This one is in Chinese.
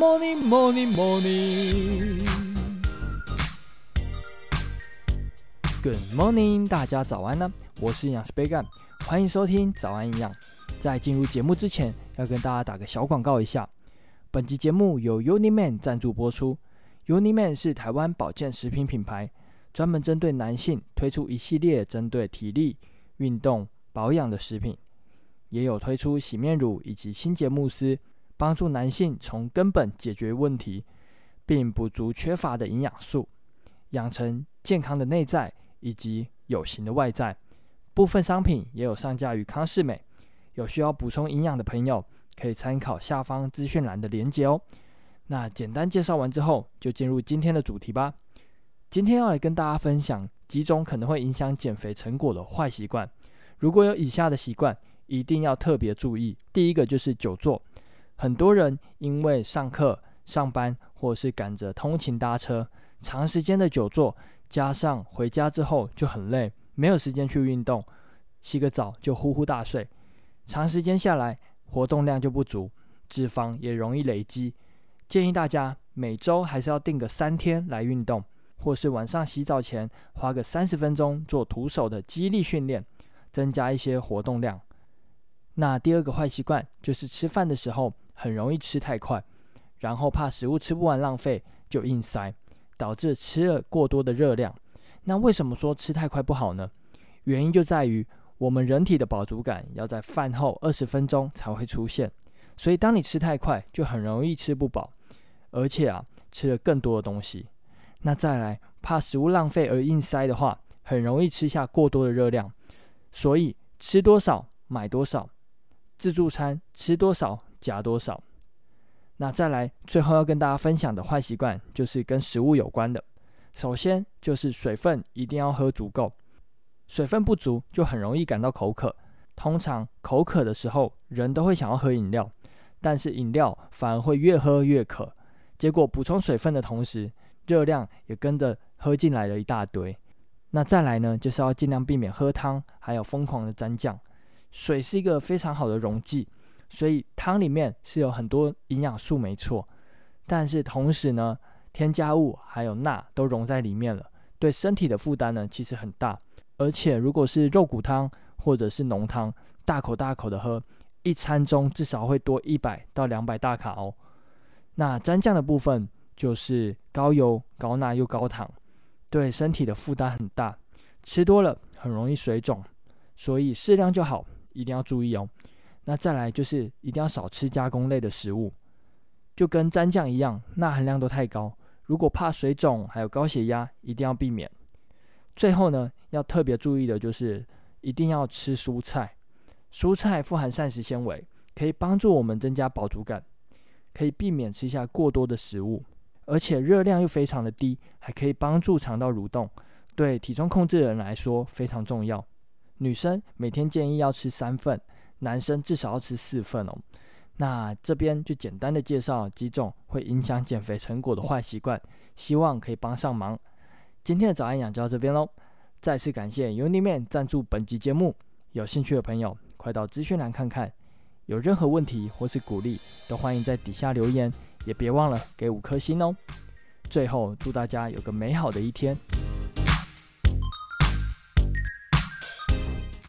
morning, morning, morning. Good morning，大家早安呢！我是营养师杯盖，欢迎收听早安营养。在进入节目之前，要跟大家打个小广告一下。本集节目由 UniMan 赞助播出。UniMan 是台湾保健食品品牌，专门针对男性推出一系列针对体力、运动、保养的食品，也有推出洗面乳以及清洁慕斯，帮助男性从根本解决问题，并补足缺乏的营养素，养成健康的内在以及有型的外在。部分商品也有上架于康是美，有需要补充营养的朋友，可以参考下方资讯栏的连结哦。那简单介绍完之后，就进入今天的主题吧。今天要来跟大家分享几种可能会影响减肥成果的坏习惯。如果有以下的习惯，一定要特别注意。第一个就是久坐。很多人因为上课、上班或是赶着通勤搭车，长时间的久坐，加上回家之后就很累，没有时间去运动，洗个澡就呼呼大睡，长时间下来活动量就不足，脂肪也容易累积。建议大家每周还是要定个三天来运动，或是晚上洗澡前花个三十分钟做徒手的肌力训练，增加一些活动量。那第二个坏习惯就是吃饭的时候很容易吃太快，然后怕食物吃不完浪费就硬塞，导致吃了过多的热量。那为什么说吃太快不好呢？原因就在于我们人体的饱足感要在饭后二十分钟才会出现，所以当你吃太快，就很容易吃不饱。而且啊，吃了更多的东西，那再来怕食物浪费而硬塞的话，很容易吃下过多的热量。所以吃多少买多少，自助餐吃多少加多少。那再来最后要跟大家分享的坏习惯，就是跟食物有关的。首先就是水分一定要喝足够，水分不足就很容易感到口渴。通常口渴的时候，人都会想要喝饮料，但是饮料反而会越喝越渴。结果补充水分的同时，热量也跟着喝进来了一大堆。那再来呢，就是要尽量避免喝汤，还有疯狂的蘸酱。水是一个非常好的溶剂，所以汤里面是有很多营养素没错，但是同时呢，添加物还有钠都溶在里面了，对身体的负担呢其实很大。而且如果是肉骨汤或者是浓汤，大口大口的喝，一餐中至少会多一百到两百大卡哦。那蘸酱的部分就是高油、高钠又高糖，对身体的负担很大，吃多了很容易水肿，所以适量就好，一定要注意哦。那再来就是一定要少吃加工类的食物，就跟蘸酱一样，钠含量都太高，如果怕水肿还有高血压，一定要避免。最后呢，要特别注意的就是一定要吃蔬菜，蔬菜富含膳食纤维，可以帮助我们增加饱足感。可以避免吃下过多的食物，而且热量又非常的低，还可以帮助肠道蠕动，对体重控制的人来说非常重要。女生每天建议要吃三份，男生至少要吃四份哦。那这边就简单的介绍几种会影响减肥成果的坏习惯，希望可以帮上忙。今天的早安养就到这边喽，再次感谢 Uniman 赞助本集节目，有兴趣的朋友快到资讯栏看看。有任何问题或是鼓励，都欢迎在底下留言，也别忘了给五颗星哦。最后，祝大家有个美好的一天。